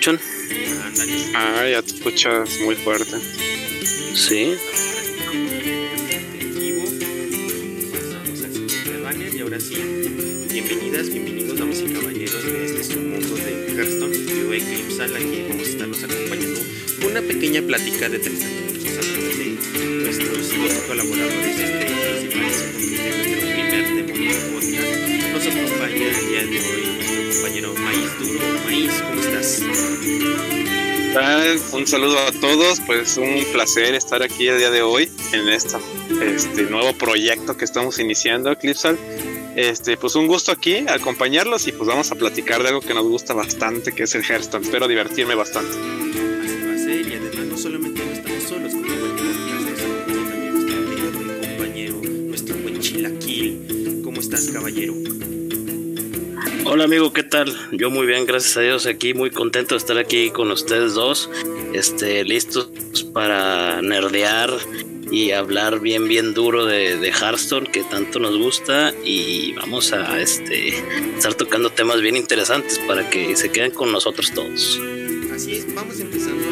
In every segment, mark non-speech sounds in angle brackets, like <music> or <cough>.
Aló, aló, ¿me escuchan? Ah, ya te escuchas muy fuerte. Sí. Y ahora sí, bienvenidas, bienvenidos, damas y caballeros de este su mundo de Hearthstone. Yo, Eclipse, aquí vamos a estarnos acompañando con una pequeña plática de 30 minutos a través de nuestros dos colaboradores este, principales de nuestro primer demonio podcast. Nos acompaña el día de hoy Maíz, ¿cómo estás? Un saludo a todos, pues un placer estar aquí el día de hoy en este, este nuevo proyecto que estamos iniciando, Clipsal. Este, pues un gusto aquí acompañarlos y pues vamos a platicar de algo que nos gusta bastante, que es el Hearthstone. Espero divertirme bastante. Así va a ser, y además no solamente no estamos solos, como el podcast, también nuestro compañero, nuestro buen Chilaquil. ¿Cómo estás, caballero? Hola amigo, ¿qué tal? Yo muy bien, gracias a Dios, aquí muy contento de estar aquí con ustedes dos, este, listos para nerdear y hablar bien bien duro de, de Hearthstone que tanto nos gusta y vamos a este estar tocando temas bien interesantes para que se queden con nosotros todos. Así es, vamos empezando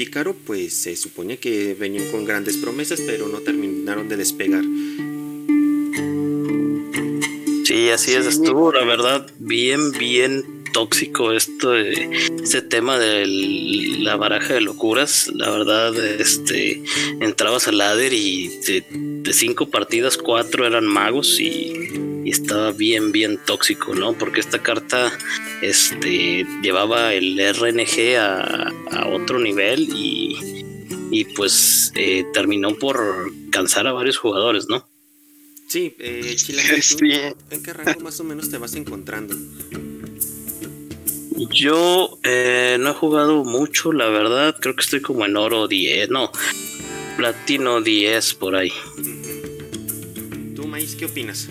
Pícaro, pues se supone que venían con grandes promesas, pero no terminaron de despegar. Sí, así es, estuvo la verdad bien bien tóxico esto este tema de la baraja de locuras. La verdad, este entrabas al ladder y de, de cinco partidas, cuatro eran magos y, y, estaba bien, bien tóxico, ¿no? Porque esta carta este, llevaba el RNG a, a otro nivel y, y pues eh, terminó por cansar a varios jugadores, ¿no? Sí, eh, <laughs> Sí. ¿en qué rango más o menos te vas encontrando? Yo eh, no he jugado mucho, la verdad. Creo que estoy como en oro 10, no, platino 10 por ahí. ¿Tú, Maíz, qué opinas?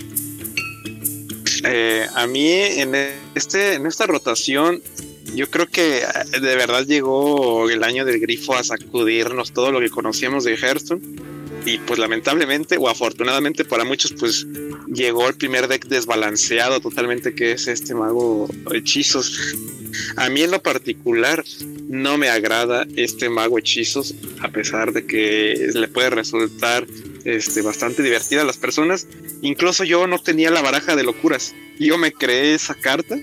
Eh, a mí en este en esta rotación yo creo que eh, de verdad llegó el año del grifo a sacudirnos todo lo que conocíamos de Hearthstone y pues lamentablemente o afortunadamente para muchos pues llegó el primer deck desbalanceado totalmente que es este mago hechizos. A mí en lo particular no me agrada este mago hechizos a pesar de que le puede resultar este, bastante divertida a las personas. Incluso yo no tenía la baraja de locuras. Yo me creé esa carta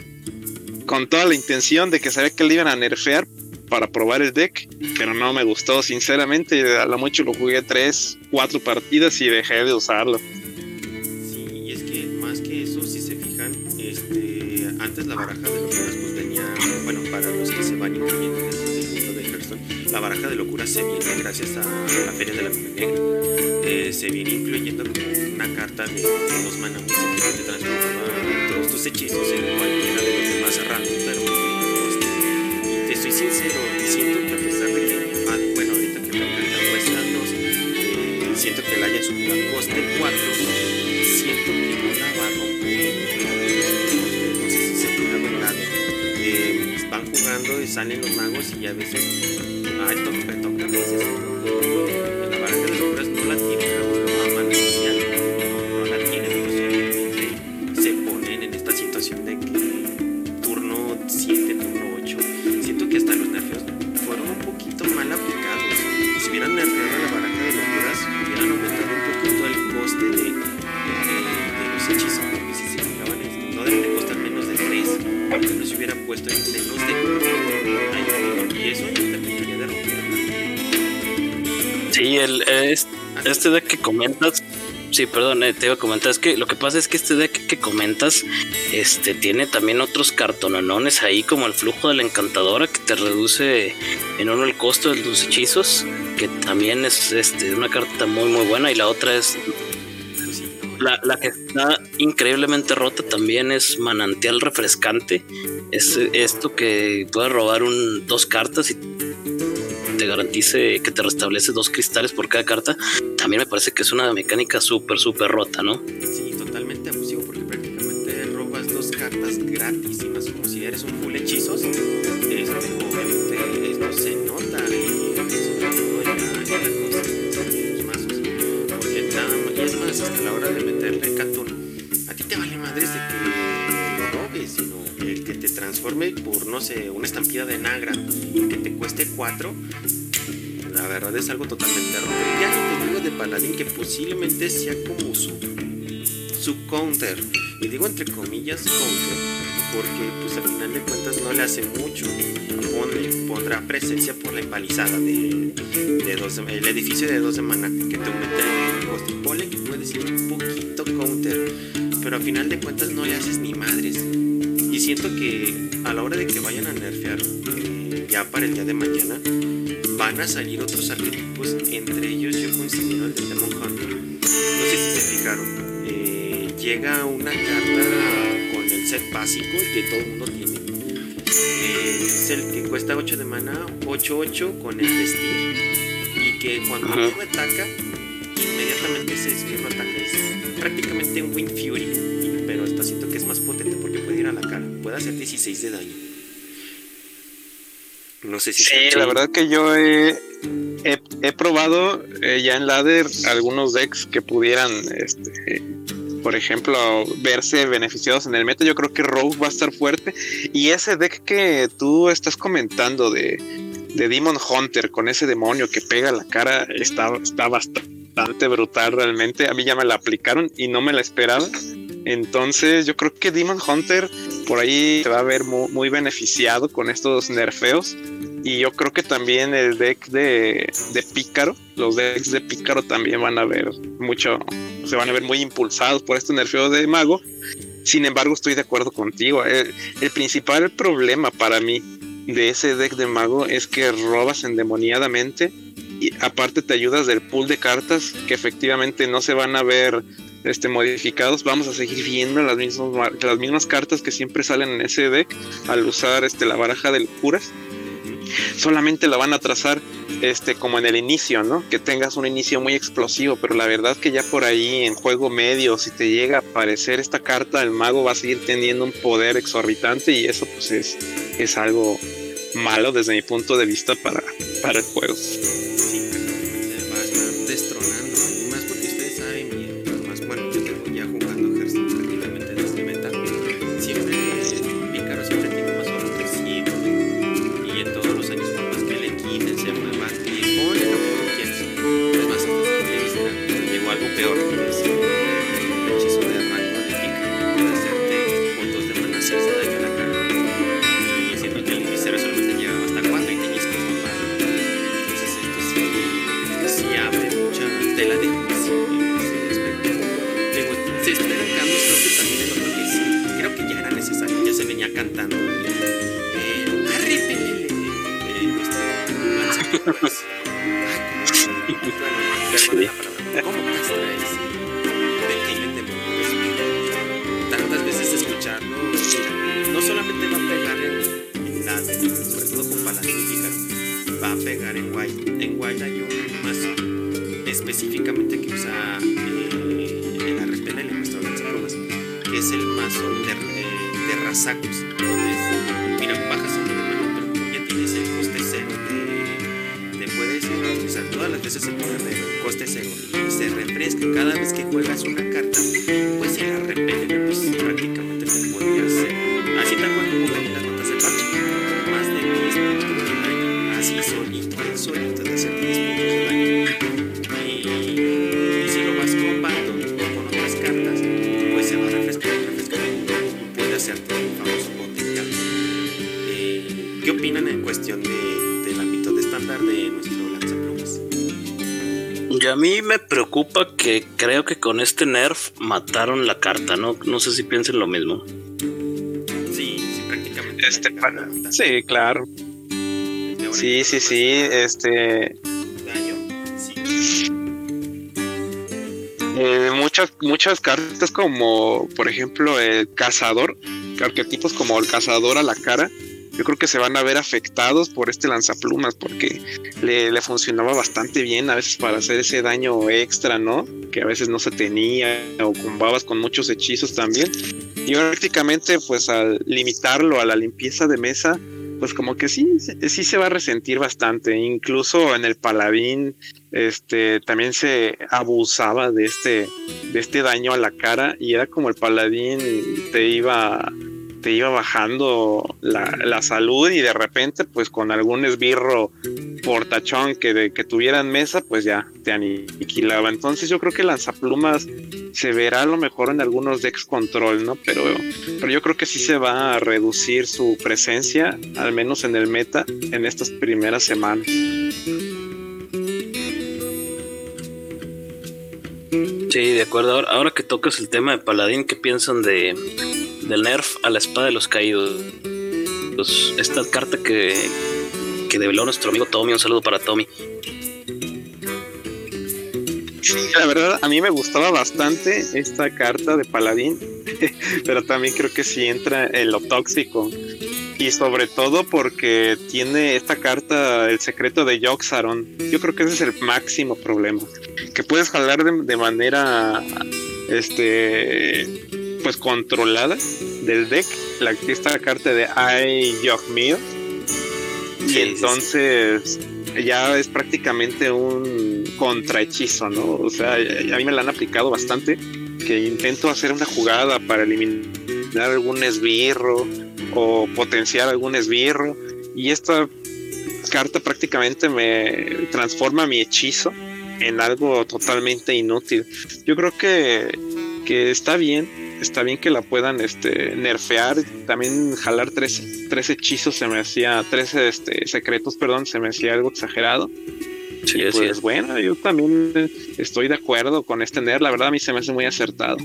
con toda la intención de que sabía que le iban a nerfear para probar el deck, pero no me gustó, sinceramente. A lo mucho lo jugué tres, cuatro partidas y dejé de usarlo. Sí, y es que más que eso, si se fijan, este, antes la baraja de locuras pues venía, bueno, para los que se van incluyendo dentro del mundo de Hearthstone, la baraja de locuras se viene gracias a la Feria de la Negra. Eh, se viene incluyendo como una carta de dos mana música que te transformaba todos tus hechizos en cualquiera de los demás random, pero te soy sincero, siento que a pesar de que, bueno, ahorita que la carta cuesta 2, eh, siento que la haya subido a coste 4, siento que la va a romper. No sé si se puede verdad. Eh, van jugando y salen los magos y a veces, ay, toca, me toca a veces. Comentas, sí, perdón, eh, te iba a comentar, es que lo que pasa es que este deck que comentas, este, tiene también otros cartononones ahí, como el flujo de la encantadora, que te reduce en uno el costo de tus hechizos, que también es este, una carta muy, muy buena, y la otra es. La, la que está increíblemente rota también es manantial refrescante, es esto que puedes robar un, dos cartas y garantice que te restablece dos cristales por cada carta, también me parece que es una mecánica súper, súper rota, ¿no? Sí, totalmente abusivo porque prácticamente robas dos cartas gratis y más como si eres un full hechizos. Esto se nota y es más, hasta la hora de meterle Catún, a ti te vale madres de que lo robes, sino el que te transforme por, no sé, una estampida de Nagra y que te cueste cuatro. La verdad es algo totalmente roto. Ya no te digo de Paladín que posiblemente sea como su, su counter. Y digo entre comillas counter porque pues al final de cuentas no le hace mucho. Pone, pondrá presencia por la empalizada de, de dos, el edificio de dos semanas que te aumenta el coste. Ponle que puede ser un poquito counter, pero al final de cuentas no le haces ni madres. Y siento que a la hora de que vayan a nerfear eh, ya para el día de mañana, van a salir otros arquetipos. Entre ellos yo considero el de Demon Hunter. No sé si se fijaron. Eh, llega una carta con el set básico, el que todo el mundo tiene. Eh, es el que cuesta 8 de mana, 8-8 con el vestir. Y que cuando Ajá. uno ataca, inmediatamente ese esbirro ataca. Es prácticamente un Wind Fury. Pero hasta siento que es más potente porque puede ir a la cara. Puede hacer 16 de daño. No sé si Sí, la verdad que yo he, he, he probado eh, ya en ladder algunos decks que pudieran, este, por ejemplo, verse beneficiados en el meta. Yo creo que Rogue va a estar fuerte. Y ese deck que tú estás comentando de, de Demon Hunter con ese demonio que pega la cara está, está bastante brutal realmente. A mí ya me la aplicaron y no me la esperaba. Entonces yo creo que Demon Hunter por ahí se va a ver mu- muy, beneficiado con estos nerfeos. Y yo creo que también el deck de, Pícaro, los decks de Pícaro también van a ver mucho, se van a ver muy impulsados por este nerfeo de Mago. Sin embargo, estoy de acuerdo contigo. El principal problema para mí de ese deck de Mago es que robas endemoniadamente y aparte te ayudas del pool de cartas que efectivamente no se van a ver este, modificados. Vamos a seguir viendo las mismas, las mismas cartas que siempre salen en ese deck al usar este, la baraja de locuras solamente la van a trazar este como en el inicio, ¿no? Que tengas un inicio muy explosivo, pero la verdad que ya por ahí en juego medio, si te llega a aparecer esta carta, el mago va a seguir teniendo un poder exorbitante y eso pues es, es algo malo desde mi punto de vista para, para el juego. Específicamente que usa eh, el en nuestro lanzaplumas, que es el mazo de, de, de rasacos. Entonces, mira, bajas un de mana, pero como ya tienes el coste cero de, de puedes utilizar todas las veces el poder de coste cero y se refresca cada vez que juegas una que creo que con este nerf mataron la carta, ¿no? No sé si piensen lo mismo. Sí, sí, prácticamente. Este, para- sí, claro. Sí, sí, sí. es Este. Eh, muchas, muchas cartas como por ejemplo el cazador arquetipos como el cazador a la cara, yo creo que se van a ver afectados por este lanzaplumas porque le, funcionaba bastante bien a veces para hacer ese daño extra, ¿no? Que a veces no se tenía o combabas con muchos hechizos también. Y prácticamente pues al limitarlo a la limpieza de mesa, pues como que sí, sí se va a resentir bastante. Incluso en el paladín, este, también se abusaba de este, de este daño a la cara y era como el paladín te iba te iba bajando la, salud y de repente pues con algún esbirro portachón que, de, que tuviera mesa pues ya te aniquilaba. Entonces yo creo que lanzaplumas se verá a lo mejor en algunos decks control, ¿no? Pero, pero yo creo que sí se va a reducir su presencia, al menos en el meta, en estas primeras semanas. Sí, de acuerdo. Ahora, que tocas el tema de Paladín, ¿qué piensan de, del nerf a la espada de los caídos? Pues, esta carta que, que develó nuestro amigo Tommy, un saludo para Tommy. Sí, la verdad, a mí me gustaba bastante esta carta de Paladín, <laughs> pero también creo que sí entra en lo tóxico. Y sobre todo porque tiene esta carta, el secreto de Yoxaron. Yo creo que ese es el máximo problema. Que puedes jalar de, manera este pues controlada del deck la, esta carta de I Yogmir. Y entonces ya es prácticamente un contrahechizo, ¿no? O sea, a mí me la han aplicado bastante. Que intento hacer una jugada para eliminar algún esbirro o potenciar algún esbirro. Y esta carta prácticamente me transforma mi hechizo en algo totalmente inútil. Yo creo que, que está bien, está bien que la puedan este, nerfear. También jalar tres, tres hechizos se me hacía, tres este, secretos, perdón, se me hacía algo exagerado. Sí, pues bueno, yo también estoy de acuerdo con este NER, la verdad a mí se me hace muy acertado.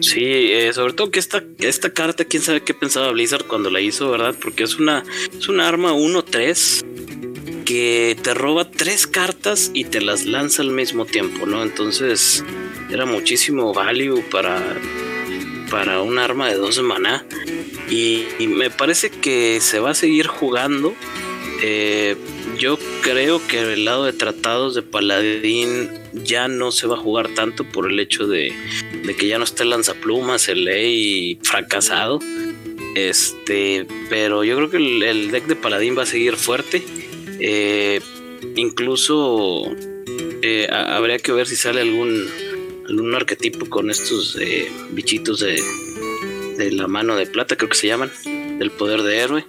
Sí, eh, sobre todo que esta, esta carta, quién sabe qué pensaba Blizzard cuando la hizo, ¿verdad? Porque es una, es una arma 1-3 que te roba tres cartas y te las lanza al mismo tiempo, ¿no? Entonces era muchísimo value para, para un arma de 12 maná. Y, me parece que se va a seguir jugando. Eh, yo creo que el lado de tratados de Paladín ya no se va a jugar tanto por el hecho de, que ya no esté el lanzaplumas, el ley fracasado. Este, pero yo creo que el, deck de Paladín va a seguir fuerte. Eh, incluso eh, habría que ver si sale algún, algún arquetipo con estos eh, bichitos de, de la mano de plata, creo que se llaman, del poder de héroe.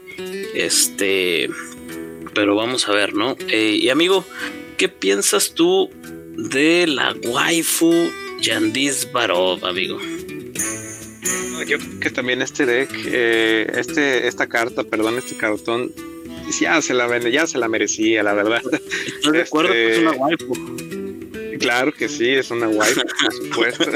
Este pero vamos a ver, ¿no? Eh, y amigo, ¿qué piensas tú de la waifu Yandis Barov, amigo? Yo creo que también este deck, eh, este, esta carta, perdón, este cartón, ya se la ya se la merecía, la verdad. <laughs> Estoy de acuerdo que es una este, waifu. Claro que sí, es una waifu, por <laughs> supuesto. <laughs>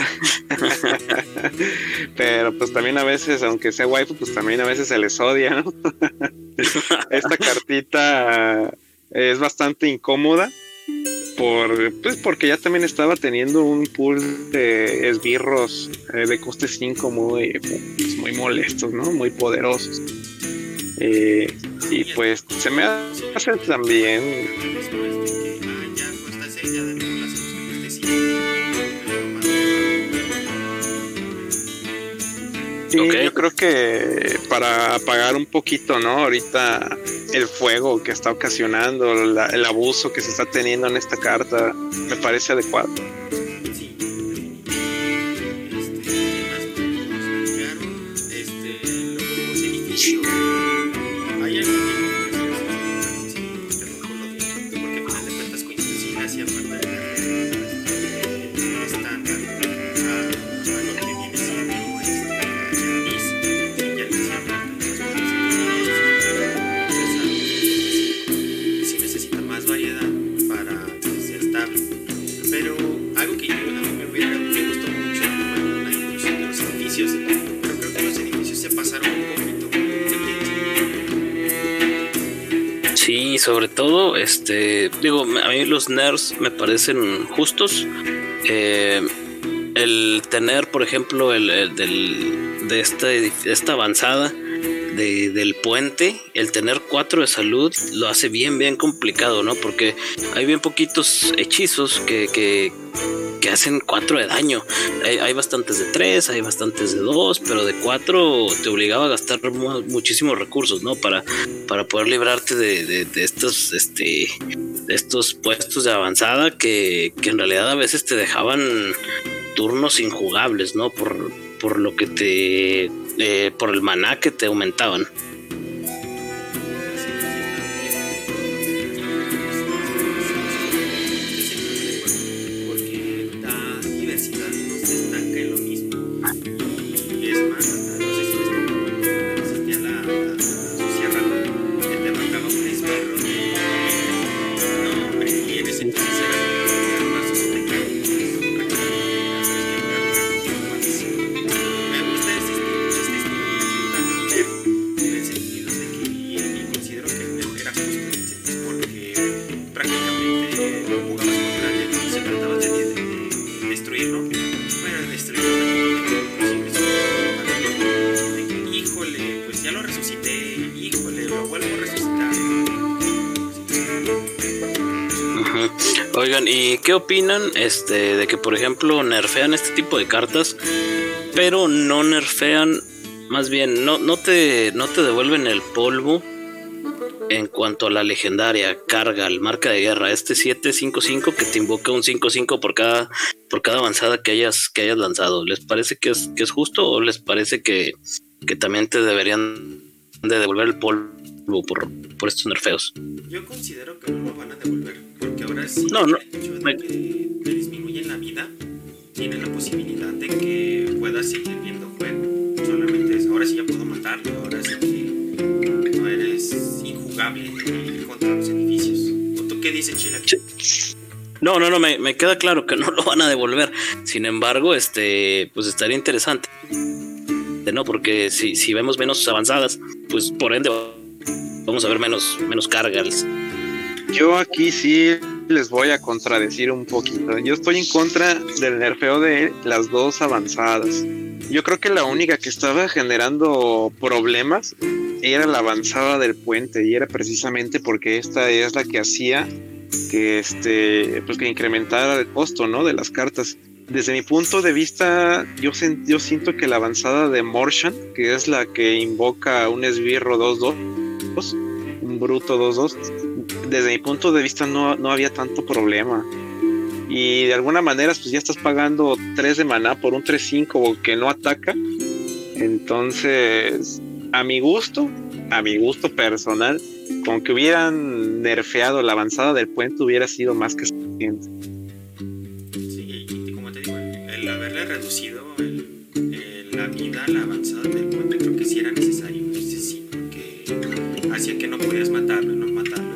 Pero pues también a veces, aunque sea waifu, pues también a veces se les odia, ¿no? <laughs> Esta cartita es bastante incómoda por pues porque ya también estaba teniendo un pool de esbirros eh, de coste 5 muy, pues, muy molestos, ¿no? Muy poderosos. Eh, y pues se me hace también yo creo que para apagar un poquito, ¿no? Ahorita el fuego que está ocasionando, el abuso que se está teniendo en esta carta, me parece adecuado. Sobre todo, este, digo, a mí los nerds me parecen justos. Eh, el tener, por ejemplo, el, del de esta, esta avanzada de, del puente, el tener cuatro de salud lo hace bien, bien complicado, ¿no? Porque hay bien poquitos hechizos que, que, que hacen cuatro de daño. Hay, hay, bastantes de tres, hay bastantes de dos, pero de cuatro te obligaba a gastar muchísimos recursos, ¿no? Para, para poder librarte de, de, de estos, este, de estos puestos de avanzada que, que en realidad a veces te dejaban turnos injugables, ¿no? Por, por lo que te eh, por el maná que te aumentaban. Oigan, ¿y qué opinan este de que por ejemplo nerfean este tipo de cartas, pero no nerfean, más bien no, no te no te devuelven el polvo en cuanto a la legendaria carga, el marca de guerra, este 755 que te invoca un 55 por cada por cada avanzada que hayas que hayas lanzado. ¿Les parece que es que es justo o les parece que, que también te deberían de devolver el polvo por, por estos nerfeos? yo considero que no lo van a devolver ahora sí No, no, el hecho de me- que te disminuyen la vida tiene la posibilidad de que puedas seguir viendo juego solamente es ahora sí ya puedo matarlo ahora sí que no eres injugable contra los edificios ¿o tú qué dices Chila? No, no, no, me, me queda claro que no lo van a devolver. Sin embargo, este, pues estaría interesante. ¿No? Porque si, si vemos menos avanzadas, pues por ende vamos a ver menos, menos cargas. Yo aquí sí les voy a contradecir un poquito. Yo estoy en contra del nerfeo de las dos avanzadas. Yo creo que la única que estaba generando problemas era la avanzada del puente y era precisamente porque esta es la que hacía que este pues que incrementara el costo, ¿no? de las cartas. Desde mi punto de vista, yo, yo siento que la avanzada de Morshan, que es la que invoca un esbirro 2-2, un bruto 2-2, desde mi punto de vista no, no había tanto problema. Y de alguna manera, pues ya estás pagando 3 de maná por un 3-5 que no ataca. Entonces, a mi gusto, a mi gusto personal, con que hubieran nerfeado la avanzada del puente hubiera sido más que suficiente. Sí, y como te digo, el, haberle reducido el- el- la vida, la avanzada del puente, creo que sí era necesario. Hacía que no podías matarlo, no matarlo.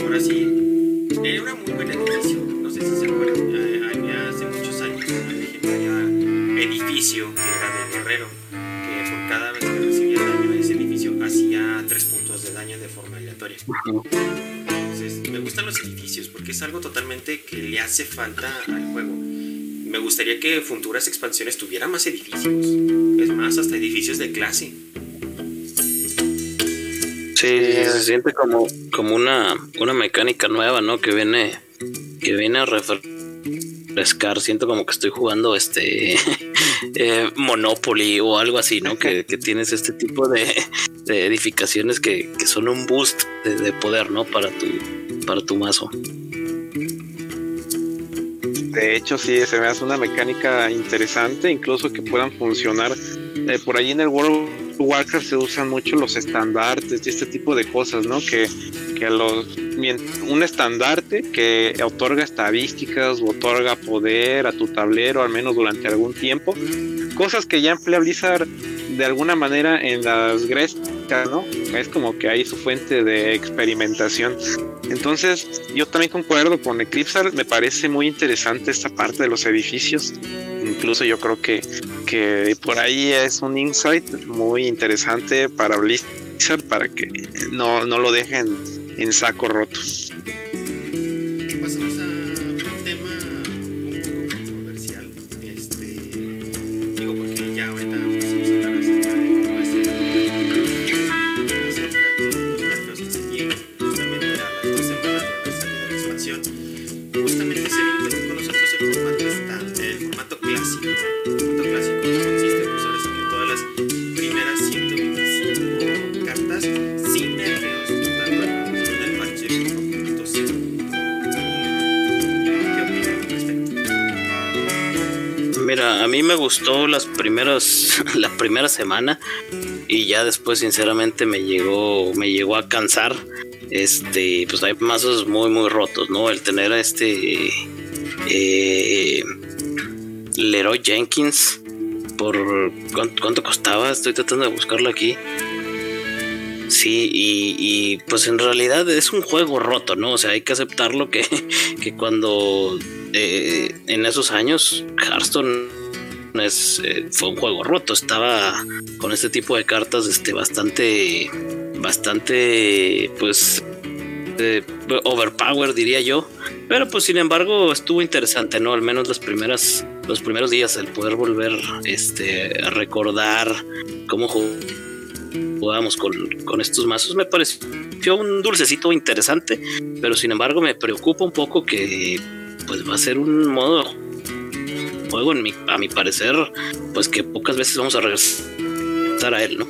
Ahora sí, era una muy buena edificio. No sé si se acuerdan, eh, había hace muchos años una legendaria edificio que era de guerrero, que por cada vez que recibía daño ese edificio hacía 3 puntos de daño de forma aleatoria. Entonces, me gustan los edificios porque es algo totalmente que le hace falta al juego. Me gustaría que futuras expansiones tuvieran más edificios. Es más, hasta edificios de clase. Sí, se siente como, como una, una mecánica nueva, ¿no? Que viene, que viene a refrescar. Siento como que estoy jugando este <laughs> eh, Monopoly o algo así, ¿no? Que, que tienes este tipo de, de edificaciones que, que son un boost de, de poder, ¿no? Para tu, para tu mazo. De hecho, sí, se me una mecánica interesante, incluso que puedan funcionar. Eh, por ahí en el World Warcraft se usan mucho los estandartes y este tipo de cosas, ¿no? Que, que los un estandarte que otorga estadísticas o otorga poder a tu tablero, al menos durante algún tiempo. Cosas que ya emplea Blizzard de alguna manera en las grescas, ¿no? Es como que hay su fuente de experimentación. Entonces, yo también concuerdo con Eclipsar, me parece muy interesante esta parte de los edificios. Incluso yo creo que, que por ahí es un insight muy interesante para Blizzard para que no, no lo dejen en saco roto. Gustó las primeras, <laughs> la primera semana y ya después sinceramente me llegó, me llegó a cansar. Este, pues hay mazos muy muy rotos, ¿no? El tener a este eh, Leroy Jenkins por ¿cuánto, costaba, estoy tratando de buscarlo aquí. Sí, y, pues en realidad es un juego roto, ¿no? O sea, hay que aceptarlo que, <laughs> que cuando eh, en esos años Hearthstone eh, fue un juego roto, estaba con este tipo de cartas este, bastante, bastante, pues, eh, overpower diría yo. Pero pues sin embargo estuvo interesante, ¿no? Al menos las primeras, los primeros días el poder volver este, a recordar cómo jugábamos con, con estos mazos me pareció un dulcecito interesante, pero sin embargo me preocupa un poco que pues va a ser un modo juego, a mi parecer, pues que pocas veces vamos a regresar a él, ¿no?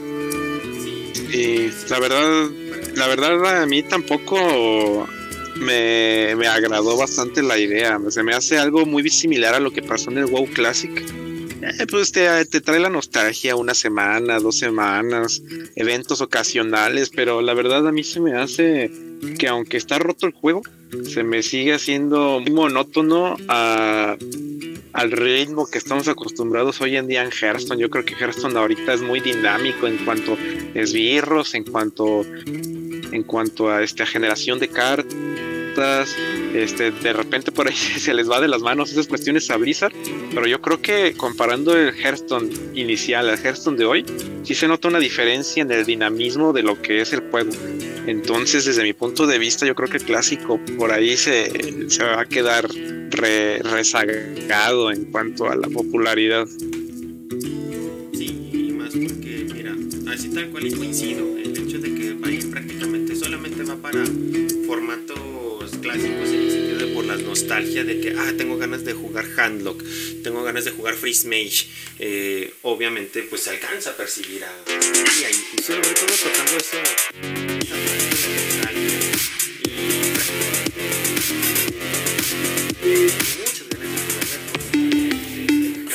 Y la verdad, la verdad a mí tampoco me, me agradó bastante la idea. Se me hace algo muy similar a lo que pasó en el WoW Classic. Eh, pues te, te, trae la nostalgia una semana, dos semanas, eventos ocasionales, pero la verdad a mí se me hace que aunque está roto el juego, se me sigue haciendo muy monótono a, al ritmo que estamos acostumbrados hoy en día en Hearthstone. Yo creo que Hearthstone ahorita es muy dinámico en cuanto a esbirros, en cuanto, en cuanto a esta generación de cartas este, de repente por ahí <laughs> se les va de las manos esas cuestiones a Blizzard, pero yo creo que comparando el Hearthstone inicial al Hearthstone de hoy, sí se nota una diferencia en el dinamismo de lo que es el juego. Entonces, desde mi punto de vista, yo creo que el clásico por ahí se, se va a quedar rezagado en cuanto a la popularidad. Sí, y más porque, mira, así tal cual coincido, el hecho de que prácticamente solamente va para formato clásicos en la nostalgia de que, ah, tengo ganas de jugar Handlock, tengo ganas de jugar Freeze Mage. Eh, obviamente, pues se alcanza a percibir a. Y, sobre todo tocando eso.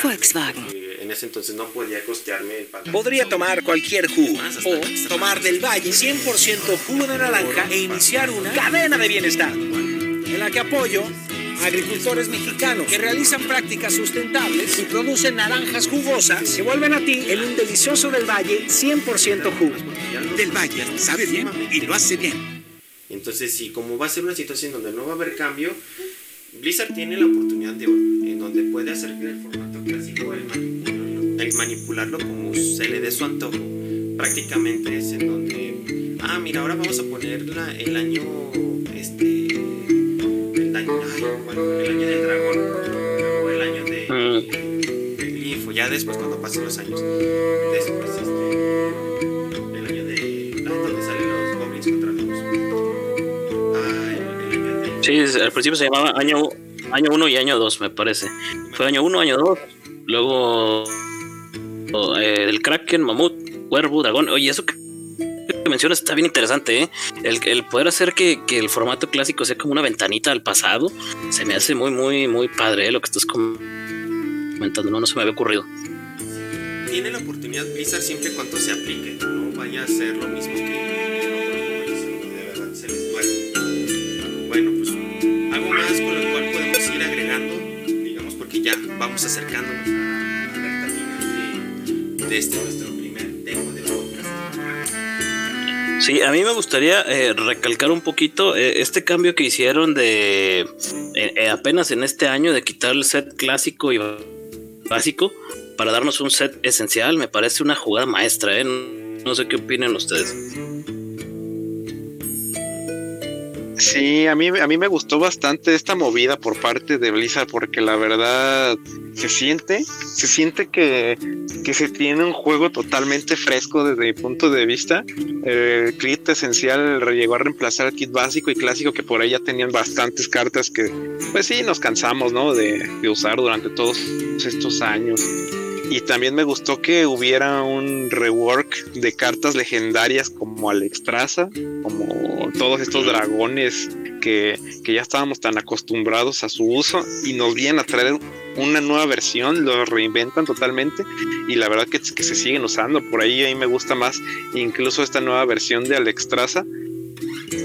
Volkswagen. En ese entonces no podía costearme el pago. Podría tomar cualquier jugo o tomar del valle 100% jugo de naranja e iniciar una cadena de bienestar en la que apoyo a agricultores mexicanos que realizan prácticas sustentables y producen naranjas jugosas que vuelven a ti en un delicioso del Valle 100% jugo. Del Valle sabe bien y lo hace bien. Entonces, sí, como va a ser una situación donde no va a haber cambio, Blizzard tiene la oportunidad de oro, en donde puede hacer el formato clásico, el manipularlo, el manipularlo como se le dé su antojo. Prácticamente es en donde, ah, mira, ahora vamos a ponerla el año, este, después cuando pasen los años. Después este el año de ah, donde salen los goblins contra los ah, el, el, Sí, al principio se llamaba año año 1 y año 2, me parece. Fue año 1, año 2, luego eh, el Kraken, Mamut, Cuervo, Dragón. Oye, eso que que mencionas está bien interesante, ¿eh? El, poder hacer que, el formato clásico sea como una ventanita al pasado, se me hace muy, muy, muy padre ¿eh? lo que estás comentando, no, no se me había ocurrido. Tiene la oportunidad Blizzard siempre cuando se aplique, no vaya a ser lo mismo que de verdad se les duele. Bueno, pues algo más con lo cual podemos ir agregando, digamos, porque ya vamos acercándonos a la recta final de, de este nuestro Sí, a mí me gustaría eh, recalcar un poquito eh, este cambio que hicieron de eh, apenas en este año de quitar el set clásico y básico para darnos un set esencial. Me parece una jugada maestra, ¿eh? No sé qué opinan ustedes. Sí, a mí, a mí me gustó bastante esta movida por parte de Blizzard porque la verdad se siente, se siente que, se tiene un juego totalmente fresco desde mi punto de vista. El kit esencial llegó a reemplazar el kit básico y clásico que por ahí ya tenían bastantes cartas que pues sí nos cansamos ¿no? de, de usar durante todos estos años. Y también me gustó que hubiera un rework de cartas legendarias como Alexstrasza, como todos estos dragones que, que ya estábamos tan acostumbrados a su uso y nos vienen a traer una nueva versión, lo reinventan totalmente y la verdad que, que se siguen usando. Por ahí a mí me gusta más incluso esta nueva versión de Alexstrasza.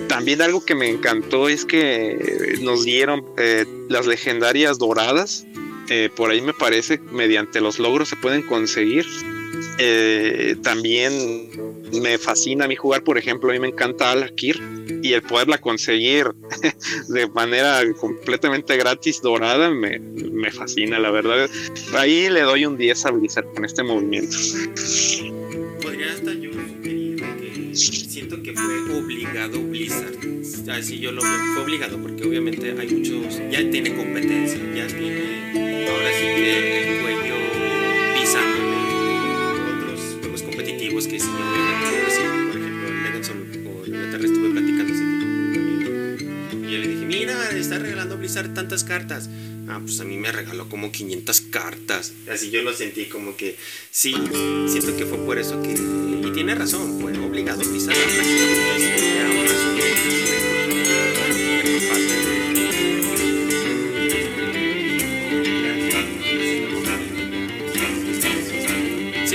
También algo que me encantó es que nos dieron eh, las legendarias doradas. Eh, por ahí me parece, mediante los logros se pueden conseguir. Eh, también me fascina a mí jugar, por ejemplo, a mí me encanta Alakir y el poderla conseguir <laughs> de manera completamente gratis dorada me, me, fascina, la verdad. Ahí le doy un 10 a Blizzard con este movimiento. Podría hasta yo que siento que fue obligado Blizzard. Así yo lo veo, fue obligado porque obviamente hay muchos, ya tiene competencia, ya tiene ahora sí que el cuello pisando otros juegos competitivos que sí, obviamente, sí, por ejemplo, el o el Metal estuve platicando ese tipo con. Y yo le dije, mira, está regalando Blizzard tantas cartas. Ah, pues a mí me regaló como 500 cartas. Así yo lo sentí como que sí, siento que fue por eso que. Y tiene razón, fue obligado Blizzard a prácticamente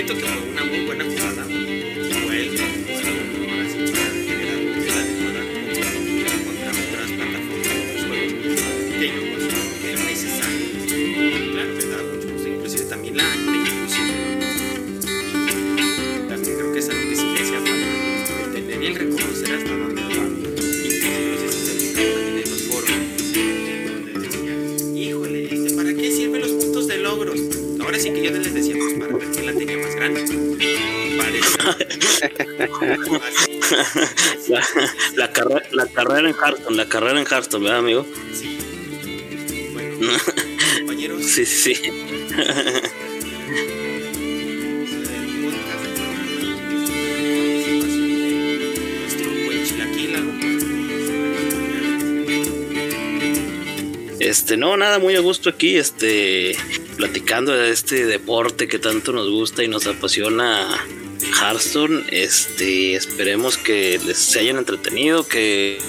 Siento una muy <laughs> la, la, carrera, la carrera en Hearthstone, la carrera en Hearthstone, ¿verdad, amigo? Sí. Bueno, compañeros. Sí, sí, sí. Este, no, nada, muy a gusto aquí, este, platicando de este deporte que tanto nos gusta y nos apasiona Hearthstone. Este, esperemos que les se hayan entretenido, que,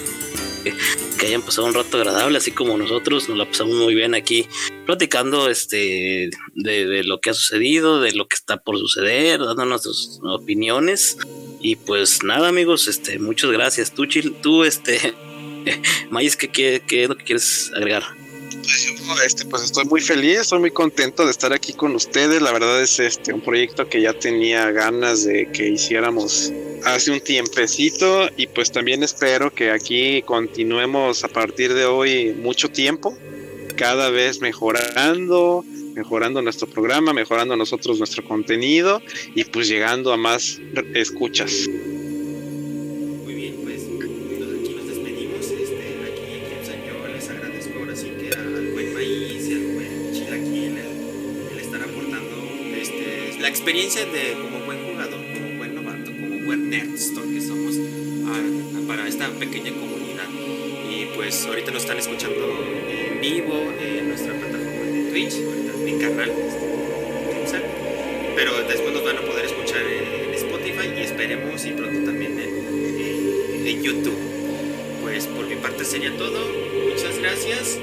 que hayan pasado un rato agradable, así como nosotros nos la pasamos muy bien aquí platicando este de, de lo que ha sucedido, de lo que está por suceder, dando nuestras opiniones. Y pues nada, amigos, este, muchas gracias. Tú, Chil, tú, este, <laughs> Mayes, ¿qué, qué, ¿qué es lo que quieres agregar? Pues yo este, pues estoy muy feliz, estoy muy contento de estar aquí con ustedes. La verdad es este un proyecto que ya tenía ganas de que hiciéramos hace un tiempecito y pues también espero que aquí continuemos a partir de hoy mucho tiempo, cada vez mejorando, mejorando nuestro programa, mejorando nosotros nuestro contenido y pues llegando a más escuchas. Experiencia de como buen jugador, como buen novato, como buen nerdstor que somos a- para esta pequeña comunidad. Y pues ahorita nos están escuchando en vivo en nuestra plataforma de Twitch, en mi canal, este, pero después nos van a poder escuchar en, Spotify y esperemos y pronto también en, en- en YouTube. Pues por mi parte sería todo. Muchas gracias.